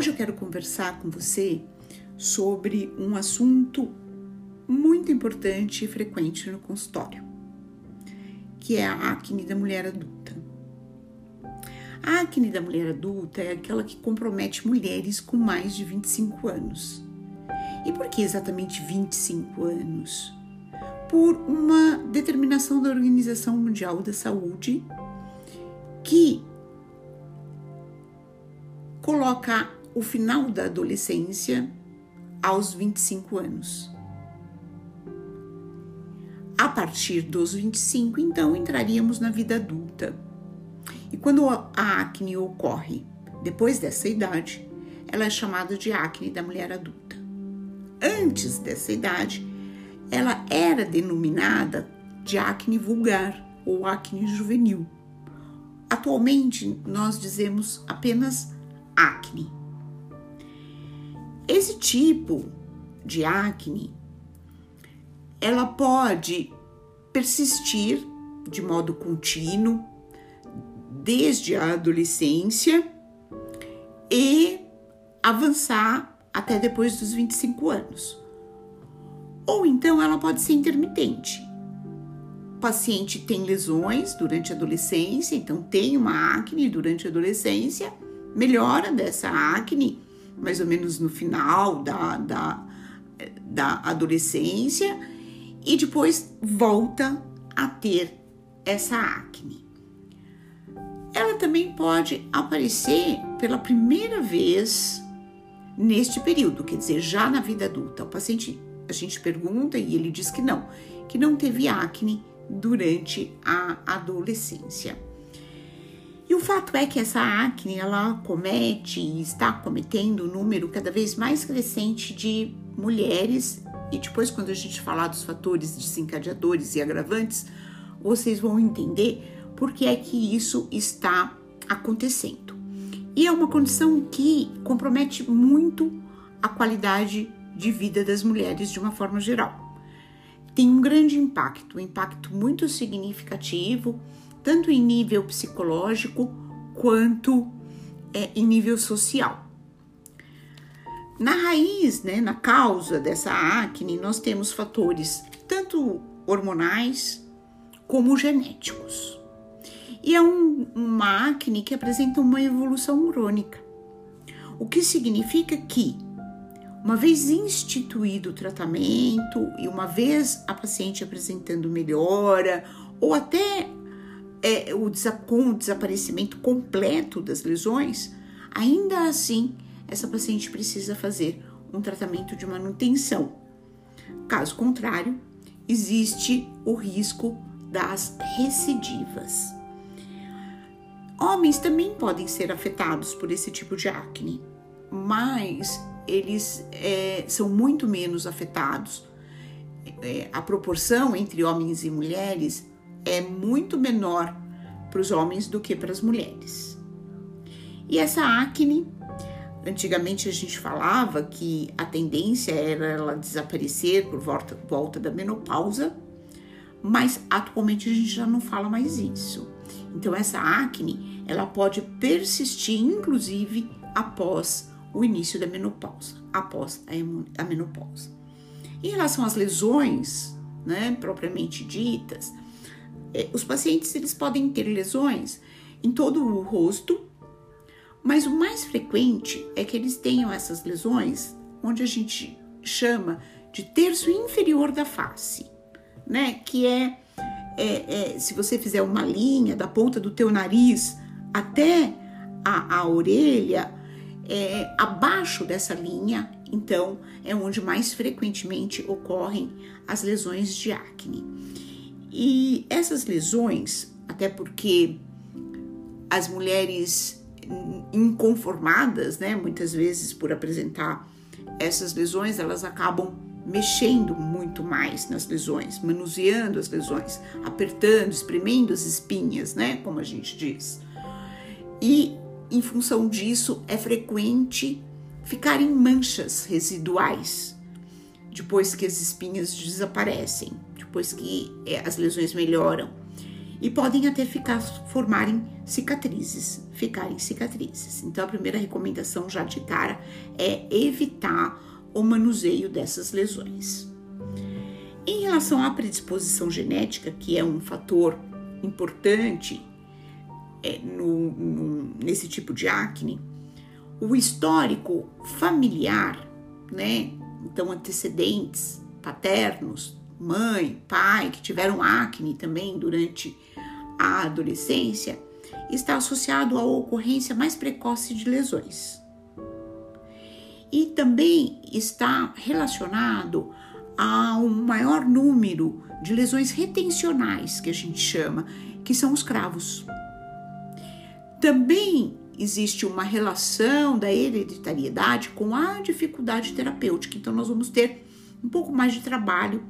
Hoje eu quero conversar com você sobre um assunto muito importante e frequente no consultório, que é a acne da mulher adulta. A acne da mulher adulta é aquela que compromete mulheres com mais de 25 anos. E por que exatamente 25 anos? Por uma determinação da Organização Mundial da Saúde que coloca o final da adolescência aos 25 anos. A partir dos 25, então, entraríamos na vida adulta. E quando a acne ocorre depois dessa idade, ela é chamada de acne da mulher adulta. Antes dessa idade, ela era denominada de acne vulgar ou acne juvenil. Atualmente, nós dizemos apenas acne. Esse tipo de acne, ela pode persistir de modo contínuo desde a adolescência e avançar até depois dos 25 anos. Ou então ela pode ser intermitente. O paciente tem lesões durante a adolescência, então tem uma acne durante a adolescência, melhora dessa acne mais ou menos no final da, da, da adolescência e depois volta a ter essa acne. Ela também pode aparecer pela primeira vez neste período, quer dizer, já na vida adulta. O paciente, a gente pergunta e ele diz que não, que não teve acne durante a adolescência. E o fato é que essa acne ela comete e está cometendo um número cada vez mais crescente de mulheres. E depois, quando a gente falar dos fatores desencadeadores e agravantes, vocês vão entender por que é que isso está acontecendo. E é uma condição que compromete muito a qualidade de vida das mulheres de uma forma geral. Tem um grande impacto, um impacto muito significativo tanto em nível psicológico quanto é, em nível social. Na raiz, né, na causa dessa acne, nós temos fatores tanto hormonais como genéticos. E é um, uma acne que apresenta uma evolução crônica, o que significa que, uma vez instituído o tratamento e uma vez a paciente apresentando melhora ou até é, o, com o desaparecimento completo das lesões, ainda assim essa paciente precisa fazer um tratamento de manutenção. Caso contrário, existe o risco das recidivas. Homens também podem ser afetados por esse tipo de acne, mas eles é, são muito menos afetados. É, a proporção entre homens e mulheres é muito menor para os homens do que para as mulheres. E essa acne, antigamente a gente falava que a tendência era ela desaparecer por volta, volta da menopausa, mas atualmente a gente já não fala mais isso. Então essa acne, ela pode persistir inclusive após o início da menopausa, após a menopausa. Em relação às lesões, né, propriamente ditas, os pacientes eles podem ter lesões em todo o rosto, mas o mais frequente é que eles tenham essas lesões onde a gente chama de terço inferior da face, né? Que é, é, é se você fizer uma linha da ponta do teu nariz até a, a orelha, é, abaixo dessa linha, então é onde mais frequentemente ocorrem as lesões de acne. E essas lesões, até porque as mulheres inconformadas, né, muitas vezes por apresentar essas lesões, elas acabam mexendo muito mais nas lesões, manuseando as lesões, apertando, espremendo as espinhas, né, como a gente diz. E em função disso, é frequente ficarem manchas residuais depois que as espinhas desaparecem depois que é, as lesões melhoram. E podem até ficar formarem cicatrizes, ficarem cicatrizes. Então, a primeira recomendação já de cara é evitar o manuseio dessas lesões. Em relação à predisposição genética, que é um fator importante é, no, no, nesse tipo de acne, o histórico familiar, né? Então, antecedentes paternos, mãe, pai, que tiveram acne também durante a adolescência, está associado à ocorrência mais precoce de lesões. E também está relacionado a um maior número de lesões retencionais, que a gente chama, que são os cravos. Também existe uma relação da hereditariedade com a dificuldade terapêutica, então nós vamos ter um pouco mais de trabalho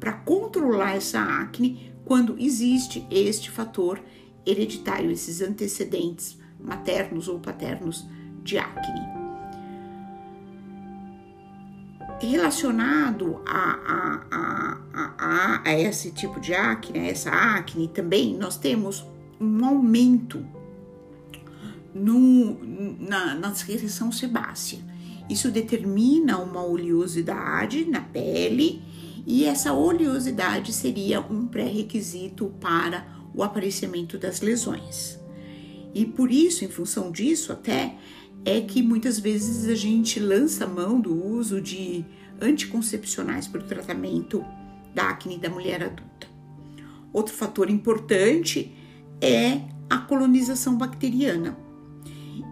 para controlar essa acne quando existe este fator hereditário, esses antecedentes maternos ou paternos de acne. Relacionado a, a, a, a, esse tipo de acne, a essa acne, também nós temos um aumento no, na, na secreção sebácea. Isso determina uma oleosidade na pele e essa oleosidade seria um pré-requisito para o aparecimento das lesões. E por isso, em função disso, até é que muitas vezes a gente lança mão do uso de anticoncepcionais para o tratamento da acne da mulher adulta. Outro fator importante é a colonização bacteriana.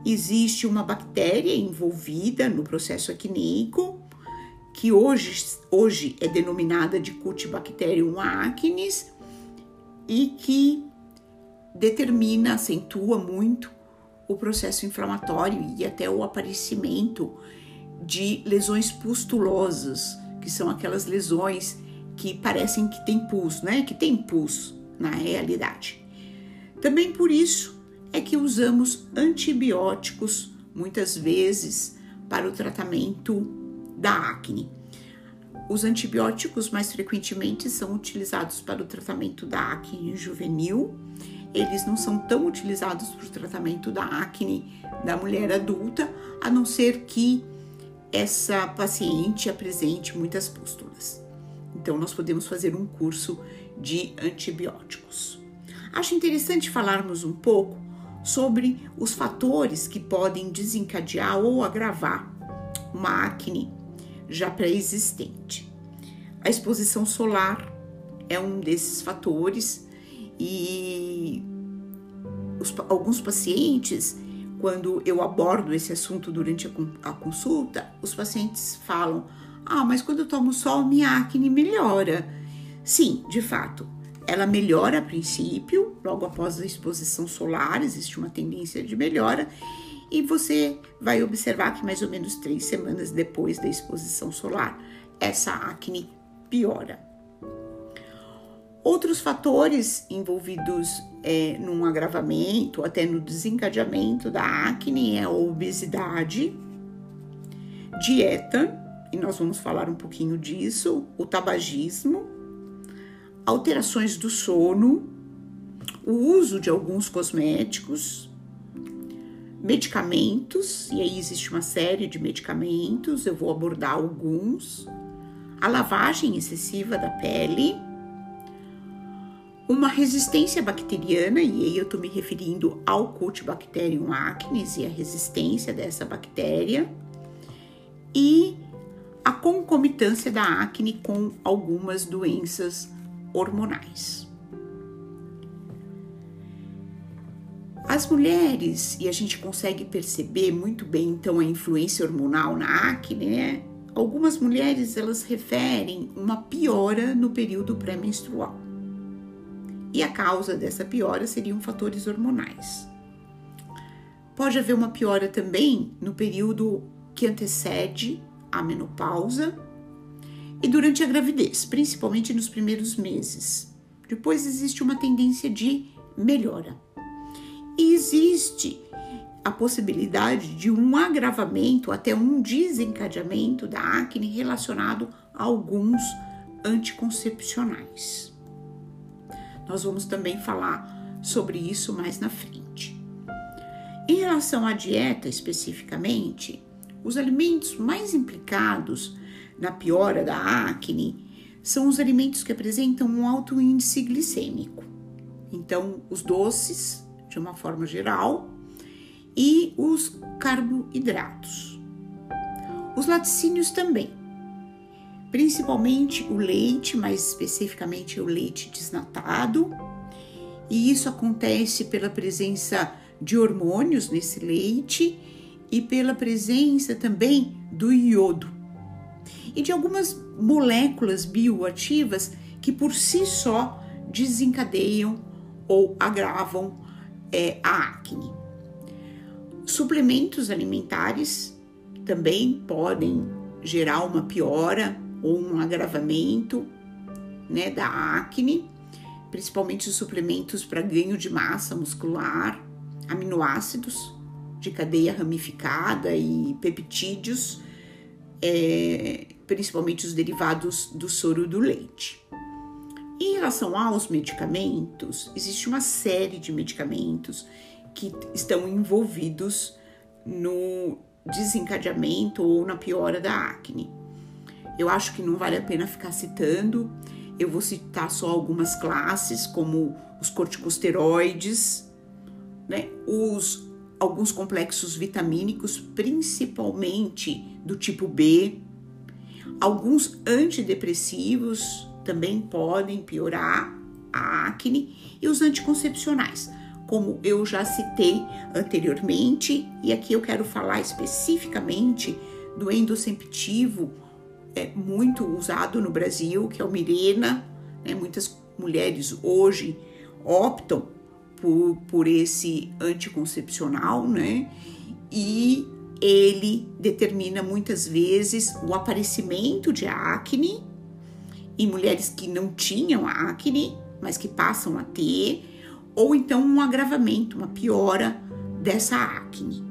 Existe uma bactéria envolvida no processo acneico que hoje, hoje é denominada de Cutibacterium acnes e que determina, acentua muito o processo inflamatório e até o aparecimento de lesões pustulosas, que são aquelas lesões que parecem que tem pus, né? Que tem pus na realidade. Também por isso é que usamos antibióticos muitas vezes para o tratamento da acne. Os antibióticos mais frequentemente são utilizados para o tratamento da acne juvenil. Eles não são tão utilizados para o tratamento da acne da mulher adulta, a não ser que essa paciente apresente muitas pústulas. Então, nós podemos fazer um curso de antibióticos. Acho interessante falarmos um pouco sobre os fatores que podem desencadear ou agravar uma acne já pré-existente. A exposição solar é um desses fatores e os, alguns pacientes, quando eu abordo esse assunto durante a, a consulta, os pacientes falam: Ah, mas quando eu tomo sol, minha acne melhora. Sim, de fato, ela melhora a princípio, logo após a exposição solar, existe uma tendência de melhora, e você vai observar que mais ou menos três semanas depois da exposição solar, essa acne piora. Outros fatores envolvidos é, num agravamento, até no desencadeamento da acne, é a obesidade, dieta, e nós vamos falar um pouquinho disso, o tabagismo, alterações do sono, o uso de alguns cosméticos, medicamentos, e aí existe uma série de medicamentos, eu vou abordar alguns, a lavagem excessiva da pele, uma resistência bacteriana, e aí eu estou me referindo ao Cutibacterium acnes e a resistência dessa bactéria, e a concomitância da acne com algumas doenças hormonais. As mulheres, e a gente consegue perceber muito bem então a influência hormonal na acne, né? Algumas mulheres elas referem uma piora no período pré-menstrual. E a causa dessa piora seriam fatores hormonais. Pode haver uma piora também no período que antecede a menopausa e durante a gravidez, principalmente nos primeiros meses. Depois existe uma tendência de melhora. E existe a possibilidade de um agravamento, até um desencadeamento da acne relacionado a alguns anticoncepcionais. Nós vamos também falar sobre isso mais na frente. Em relação à dieta especificamente, os alimentos mais implicados na piora da acne são os alimentos que apresentam um alto índice glicêmico. Então, os doces, de uma forma geral, e os carboidratos. Os laticínios também, principalmente o leite, mais especificamente o leite desnatado, e isso acontece pela presença de hormônios nesse leite e pela presença também do iodo e de algumas moléculas bioativas que por si só desencadeiam ou agravam é, a acne. Suplementos alimentares também podem gerar uma piora ou um agravamento né, da acne, principalmente os suplementos para ganho de massa muscular, aminoácidos de cadeia ramificada e peptídeos, é, principalmente os derivados do soro do leite. Em relação aos medicamentos, existe uma série de medicamentos que estão envolvidos no desencadeamento ou na piora da acne. Eu acho que não vale a pena ficar citando. Eu vou citar só algumas classes, como os corticosteroides, né? os alguns complexos vitamínicos, principalmente do tipo B. Alguns antidepressivos também podem piorar a acne e os anticoncepcionais, como eu já citei anteriormente, e aqui eu quero falar especificamente do endocemptivo, é muito usado no Brasil, que é o Mirena. Né? Muitas mulheres hoje optam por, por esse anticoncepcional, né? E ele determina muitas vezes o aparecimento de acne em mulheres que não tinham acne, mas que passam a ter, ou então um agravamento, uma piora dessa acne.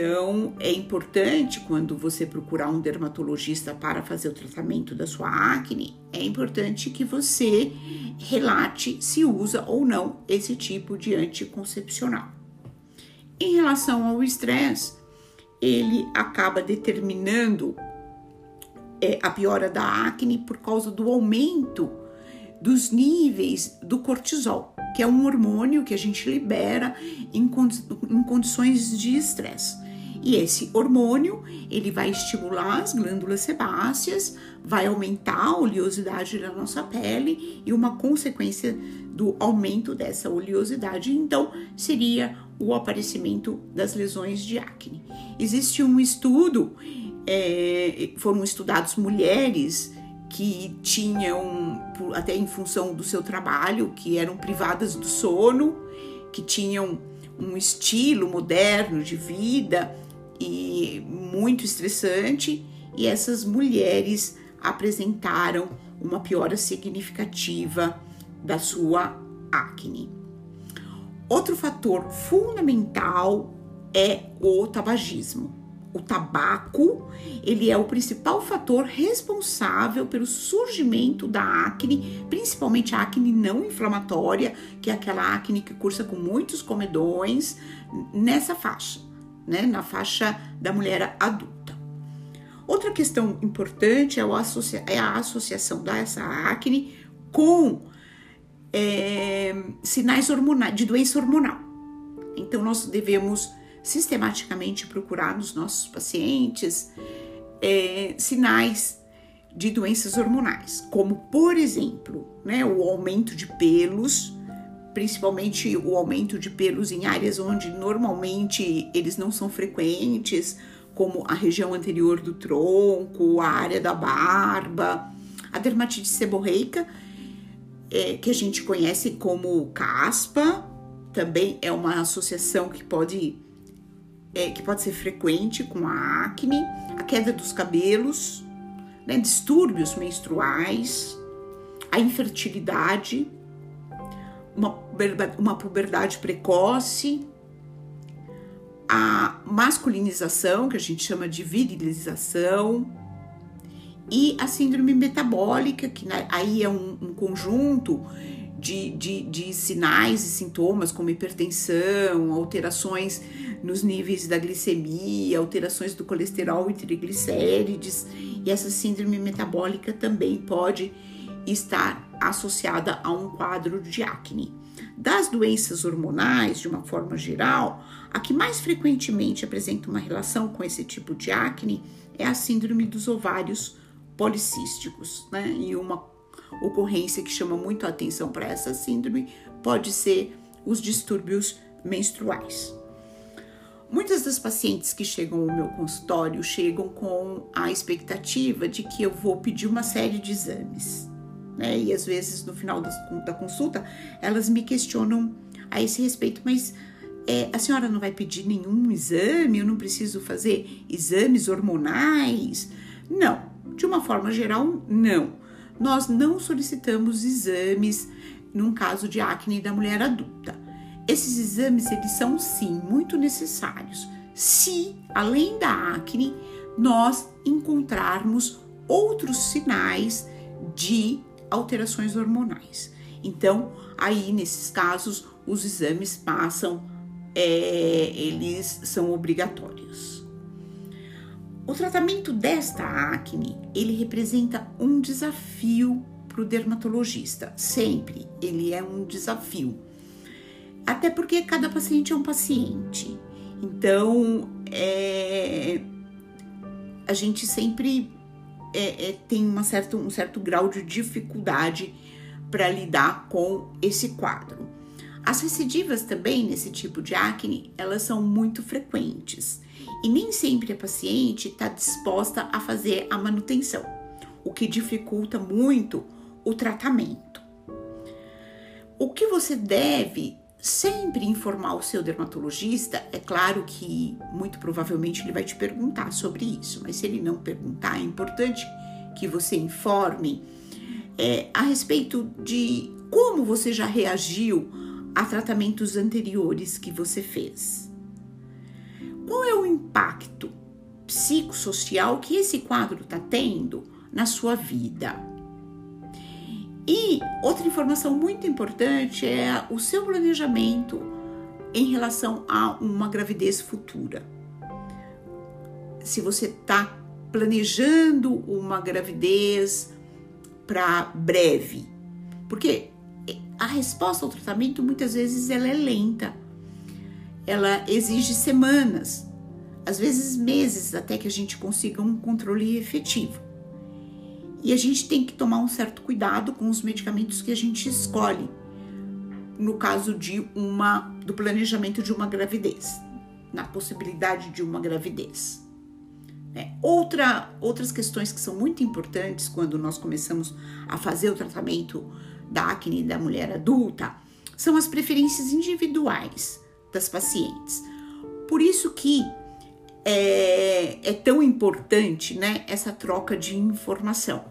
Então, é importante quando você procurar um dermatologista para fazer o tratamento da sua acne, é importante que você relate se usa ou não esse tipo de anticoncepcional. Em relação ao estresse, ele acaba determinando é, a piora da acne por causa do aumento dos níveis do cortisol, que é um hormônio que a gente libera em, condi em condições de estresse. E esse hormônio, ele vai estimular as glândulas sebáceas, vai aumentar a oleosidade da nossa pele e uma consequência do aumento dessa oleosidade, então, seria o aparecimento das lesões de acne. Existe um estudo, é, foram estudados mulheres que tinham, até em função do seu trabalho, que eram privadas do sono, que tinham um estilo moderno de vida e muito estressante, e essas mulheres apresentaram uma piora significativa da sua acne. Outro fator fundamental é o tabagismo. O tabaco, ele é o principal fator responsável pelo surgimento da acne, principalmente a acne não inflamatória, que é aquela acne que cursa com muitos comedões nessa faixa, né, na faixa da mulher adulta. Outra questão importante é, é a associação dessa acne com é, sinais hormonais, de doença hormonal. Então, nós devemos sistematicamente procurar nos nossos pacientes é, sinais de doenças hormonais, como por exemplo, né, o aumento de pelos, principalmente o aumento de pelos em áreas onde normalmente eles não são frequentes, como a região anterior do tronco, a área da barba, a dermatite seborreica, é, que a gente conhece como caspa, também é uma associação que pode é, que pode ser frequente com a acne, a queda dos cabelos, né, distúrbios menstruais, a infertilidade, uma, uma puberdade precoce, a masculinização, que a gente chama de virilização, e a síndrome metabólica, que aí é um, um conjunto de, de, de sinais e sintomas como hipertensão, alterações nos níveis da glicemia, alterações do colesterol e triglicérides, e essa síndrome metabólica também pode estar associada a um quadro de acne. Das doenças hormonais, de uma forma geral, a que mais frequentemente apresenta uma relação com esse tipo de acne é a síndrome dos ovários policísticos, né? E uma ocorrência que chama muito a atenção para essa síndrome pode ser os distúrbios menstruais. Muitas das pacientes que chegam ao meu consultório chegam com a expectativa de que eu vou pedir uma série de exames. Né? E às vezes no final da, consulta elas me questionam a esse respeito, mas é, a senhora não vai pedir nenhum exame? Eu não preciso fazer exames hormonais? Não, de uma forma geral, não. Nós não solicitamos exames num caso de acne da mulher adulta esses exames eles são sim muito necessários se, além da acne, nós encontrarmos outros sinais de alterações hormonais. Então, aí nesses casos, os exames passam, é, eles são obrigatórios. O tratamento desta acne, ele representa um desafio para o dermatologista, sempre ele é um desafio até porque cada paciente é um paciente. Então, é, a gente sempre é, é, tem uma certa, um certo grau de dificuldade para lidar com esse quadro. As recidivas também nesse tipo de acne, elas são muito frequentes e nem sempre a paciente está disposta a fazer a manutenção, o que dificulta muito o tratamento. O que você deve sempre informar o seu dermatologista. É claro que muito provavelmente ele vai te perguntar sobre isso, mas se ele não perguntar, é importante que você informe é, a respeito de como você já reagiu a tratamentos anteriores que você fez. Qual é o impacto psicossocial que esse quadro está tendo na sua vida? E outra informação muito importante é o seu planejamento em relação a uma gravidez futura. Se você está planejando uma gravidez para breve, porque a resposta ao tratamento muitas vezes ela é lenta, ela exige semanas, às vezes meses até que a gente consiga um controle efetivo. E a gente tem que tomar um certo cuidado com os medicamentos que a gente escolhe no caso de uma do planejamento de uma gravidez, na possibilidade de uma gravidez. É, outra, outras questões que são muito importantes quando nós começamos a fazer o tratamento da acne da mulher adulta são as preferências individuais das pacientes. Por isso que é, é tão importante né, essa troca de informação.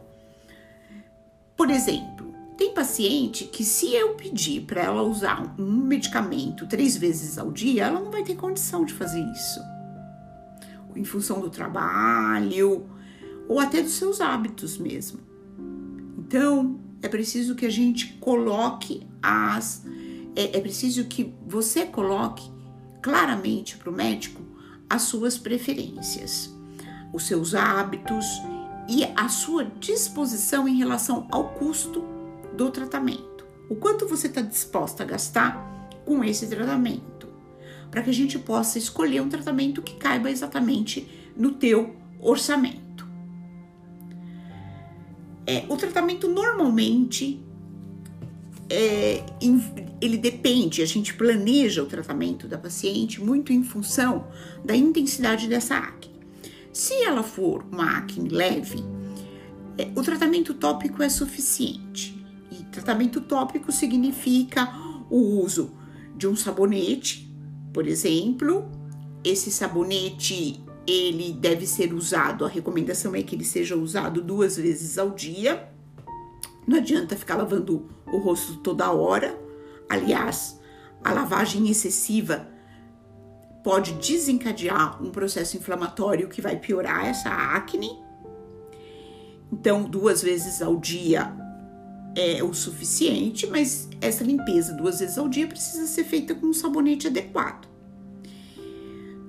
Por exemplo, tem paciente que, se eu pedir para ela usar um medicamento três vezes ao dia, ela não vai ter condição de fazer isso. Em função do trabalho ou até dos seus hábitos mesmo. Então, é preciso que a gente coloque as. É, é preciso que você coloque claramente para o médico as suas preferências, os seus hábitos e a sua disposição em relação ao custo do tratamento. O quanto você está disposta a gastar com esse tratamento, para que a gente possa escolher um tratamento que caiba exatamente no teu orçamento. É, o tratamento normalmente é, ele depende, a gente planeja o tratamento da paciente muito em função da intensidade dessa acne. Se ela for uma acne leve, é, o tratamento tópico é suficiente. E tratamento tópico significa o uso de um sabonete, por exemplo. Esse sabonete ele deve ser usado, a recomendação é que ele seja usado duas vezes ao dia. Não adianta ficar lavando o rosto toda hora. Aliás, a lavagem excessiva pode desencadear um processo inflamatório que vai piorar essa acne. Então, duas vezes ao dia é o suficiente, mas essa limpeza duas vezes ao dia precisa ser feita com um sabonete adequado.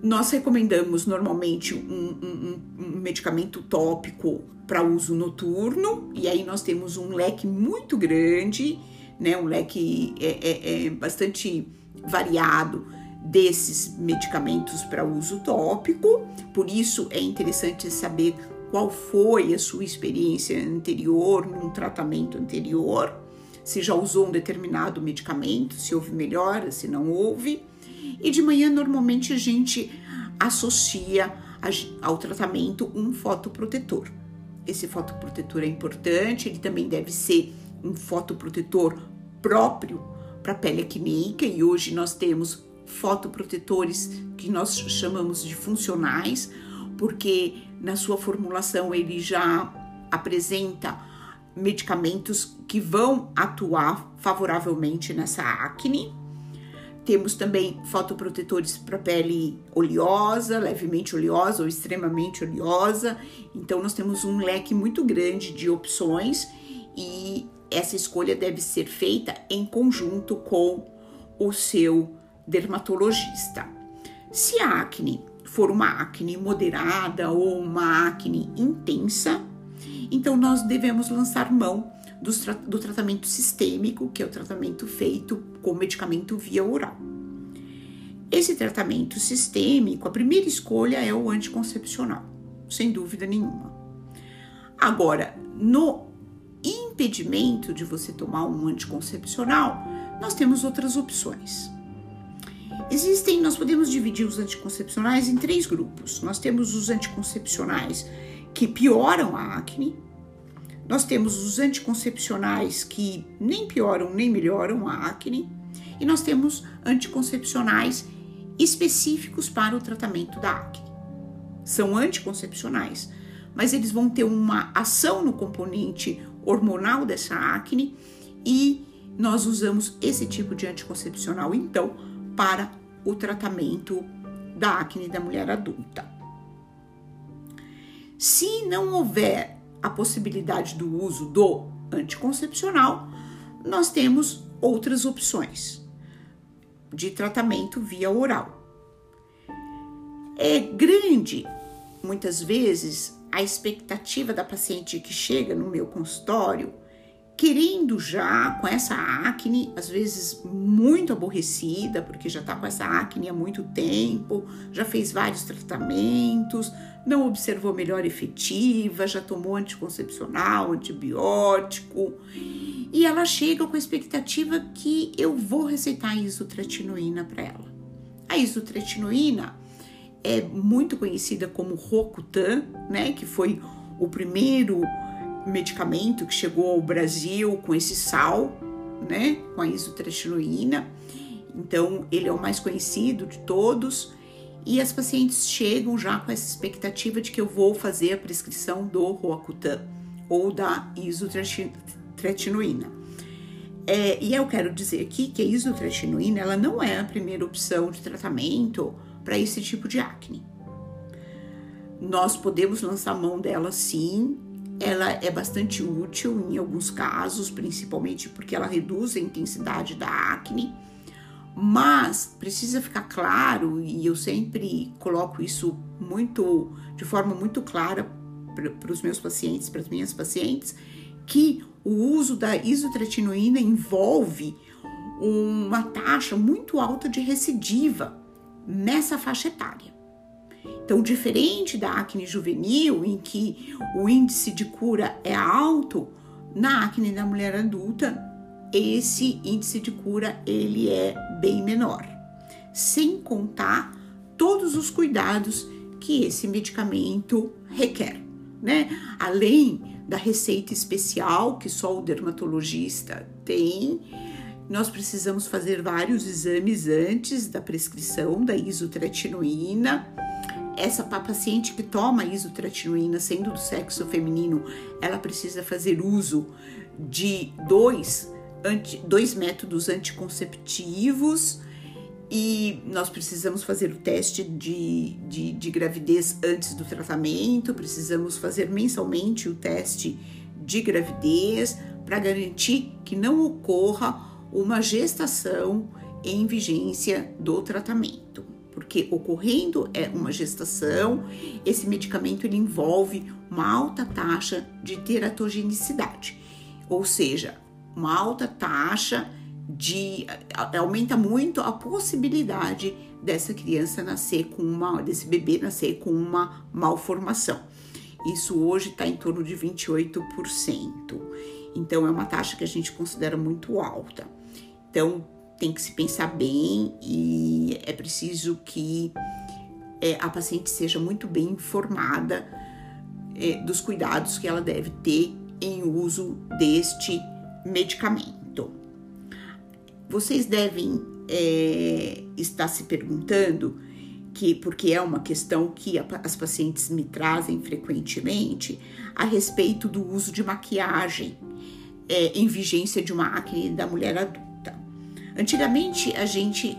Nós recomendamos normalmente um, um, um medicamento tópico para uso noturno, e aí nós temos um leque muito grande, né, um leque é, é, é bastante variado desses medicamentos para uso tópico, por isso é interessante saber qual foi a sua experiência anterior, num tratamento anterior, se já usou um determinado medicamento, se houve melhora, se não houve. E de manhã, normalmente, a gente associa ao tratamento um fotoprotetor. Esse fotoprotetor é importante, ele também deve ser um fotoprotetor próprio para pele acneica e hoje nós temos fotoprotetores que nós chamamos de funcionais, porque na sua formulação ele já apresenta medicamentos que vão atuar favoravelmente nessa acne. Temos também fotoprotetores para pele oleosa, levemente oleosa ou extremamente oleosa. Então, nós temos um leque muito grande de opções e essa escolha deve ser feita em conjunto com o seu dermatologista. Se a acne for uma acne moderada ou uma acne intensa, então nós devemos lançar mão do, do tratamento sistêmico, que é o tratamento feito com medicamento via oral. Esse tratamento sistêmico, a primeira escolha é o anticoncepcional, sem dúvida nenhuma. Agora, no impedimento de você tomar um anticoncepcional, nós temos outras opções. Existem, nós podemos dividir os anticoncepcionais em três grupos. Nós temos os anticoncepcionais que pioram a acne, nós temos os anticoncepcionais que nem pioram nem melhoram a acne, e nós temos anticoncepcionais específicos para o tratamento da acne. São anticoncepcionais, mas eles vão ter uma ação no componente hormonal dessa acne e nós usamos esse tipo de anticoncepcional então para o tratamento da acne da mulher adulta. Se não houver a possibilidade do uso do anticoncepcional, nós temos outras opções de tratamento via oral. É grande, muitas vezes, a expectativa da paciente que chega no meu consultório querendo já com essa acne, às vezes muito aborrecida, porque já tá com essa acne há muito tempo, já fez vários tratamentos, não observou melhor efetiva, já tomou anticoncepcional, antibiótico, e ela chega com a expectativa que eu vou receitar isotretinoína para ela. A isotretinoína é muito conhecida como Rocutan, né, que foi o primeiro medicamento que chegou ao Brasil com esse sal, né, com a isotretinoína. Então, ele é o mais conhecido de todos. E as pacientes chegam já com essa expectativa de que eu vou fazer a prescrição do Roacutan ou da isotretinoína. É, e eu quero dizer aqui que a isotretinoína ela não é a primeira opção de tratamento para esse tipo de acne. Nós podemos lançar mão dela sim, ela é bastante útil em alguns casos, principalmente porque ela reduz a intensidade da acne, mas precisa ficar claro, e eu sempre coloco isso muito de forma muito clara para os meus pacientes, para as minhas pacientes, que o uso da isotretinoína envolve uma taxa muito alta de recidiva nessa faixa etária. Então, diferente da acne juvenil, em que o índice de cura é alto, na acne da mulher adulta, esse índice de cura ele é bem menor. Sem contar todos os cuidados que esse medicamento requer, né? Além da receita especial que só o dermatologista tem, nós precisamos fazer vários exames antes da prescrição da isotretinoína essa paciente que toma isotretinoína, sendo do sexo feminino, ela precisa fazer uso de dois, anti, dois métodos anticonceptivos e nós precisamos fazer o teste de, de, de gravidez antes do tratamento, precisamos fazer mensalmente o teste de gravidez para garantir que não ocorra uma gestação em vigência do tratamento. Porque ocorrendo é uma gestação, esse medicamento ele envolve uma alta taxa de teratogenicidade, ou seja, uma alta taxa de aumenta muito a possibilidade dessa criança nascer com uma desse bebê nascer com uma malformação. Isso hoje está em torno de 28%. Então é uma taxa que a gente considera muito alta. Então tem que se pensar bem e é preciso que é, a paciente seja muito bem informada é, dos cuidados que ela deve ter em uso deste medicamento. Vocês devem é, estar se perguntando que porque é uma questão que as pacientes me trazem frequentemente a respeito do uso de maquiagem é, em vigência de uma acne da mulher adulta. Antigamente a gente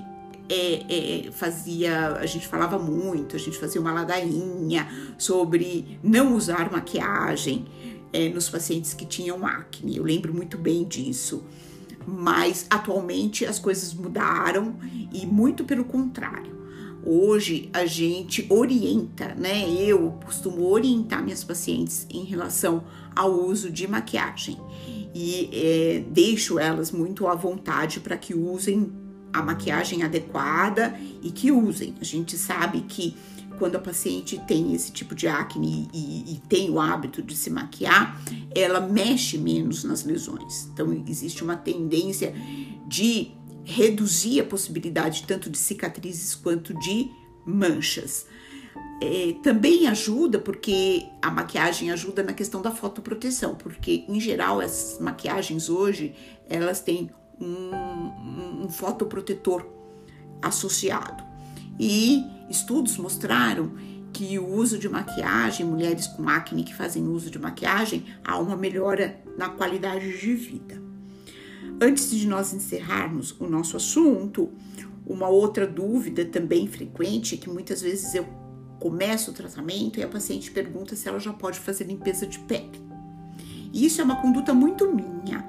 é, é, fazia, a gente falava muito, a gente fazia uma ladainha sobre não usar maquiagem é, nos pacientes que tinham acne. Eu lembro muito bem disso. Mas atualmente as coisas mudaram e muito pelo contrário. Hoje a gente orienta, né? Eu costumo orientar minhas pacientes em relação ao uso de maquiagem e é, deixo elas muito à vontade para que usem a maquiagem adequada e que usem. A gente sabe que quando a paciente tem esse tipo de acne e, e, tem o hábito de se maquiar, ela mexe menos nas lesões. Então, existe uma tendência de reduzir a possibilidade tanto de cicatrizes quanto de manchas é, também ajuda porque a maquiagem ajuda na questão da fotoproteção, porque em geral as maquiagens hoje elas têm um, um fotoprotetor associado e estudos mostraram que o uso de maquiagem, mulheres com acne que fazem uso de maquiagem, há uma melhora na qualidade de vida. Antes de nós encerrarmos o nosso assunto, uma outra dúvida também frequente que muitas vezes eu começa o tratamento e a paciente pergunta se ela já pode fazer limpeza de pele. Isso é uma conduta muito minha.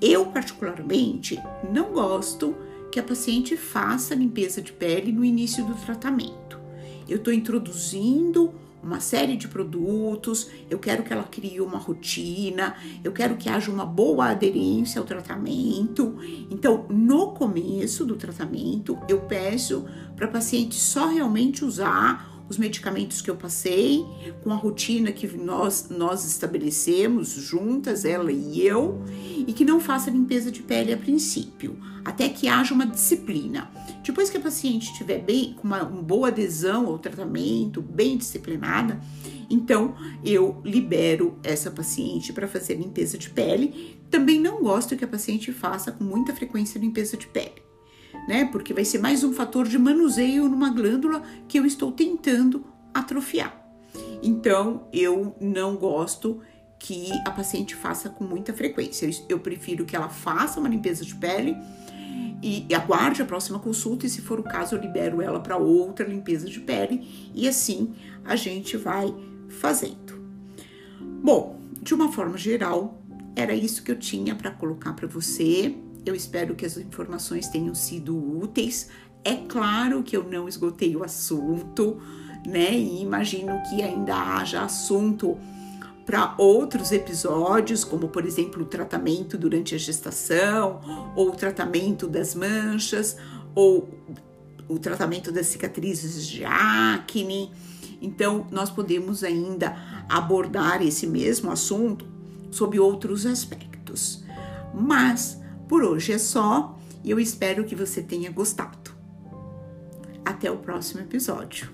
Eu, particularmente, não gosto que a paciente faça limpeza de pele no início do tratamento. Eu estou introduzindo uma série de produtos, eu quero que ela crie uma rotina, eu quero que haja uma boa aderência ao tratamento. Então, no começo do tratamento, eu peço para a paciente só realmente usar os medicamentos que eu passei, com a rotina que nós, nós estabelecemos juntas, ela e eu, e que não faça limpeza de pele a princípio, até que haja uma disciplina. Depois que a paciente estiver bem, com uma, uma boa adesão ao tratamento, bem disciplinada, então eu libero essa paciente para fazer limpeza de pele. Também não gosto que a paciente faça com muita frequência limpeza de pele né? Porque vai ser mais um fator de manuseio numa glândula que eu estou tentando atrofiar. Então, eu não gosto que a paciente faça com muita frequência. Eu prefiro que ela faça uma limpeza de pele e aguarde a próxima consulta e, se for o caso, eu libero ela para outra limpeza de pele e assim a gente vai fazendo. Bom, de uma forma geral, era isso que eu tinha para colocar para você. Eu espero que as informações tenham sido úteis. É claro que eu não esgotei o assunto, né? E imagino que ainda haja assunto para outros episódios, como por exemplo o tratamento durante a gestação, ou o tratamento das manchas, ou o tratamento das cicatrizes de acne. Então, nós podemos ainda abordar esse mesmo assunto sob outros aspectos. Mas por hoje é só e eu espero que você tenha gostado. Até o próximo episódio.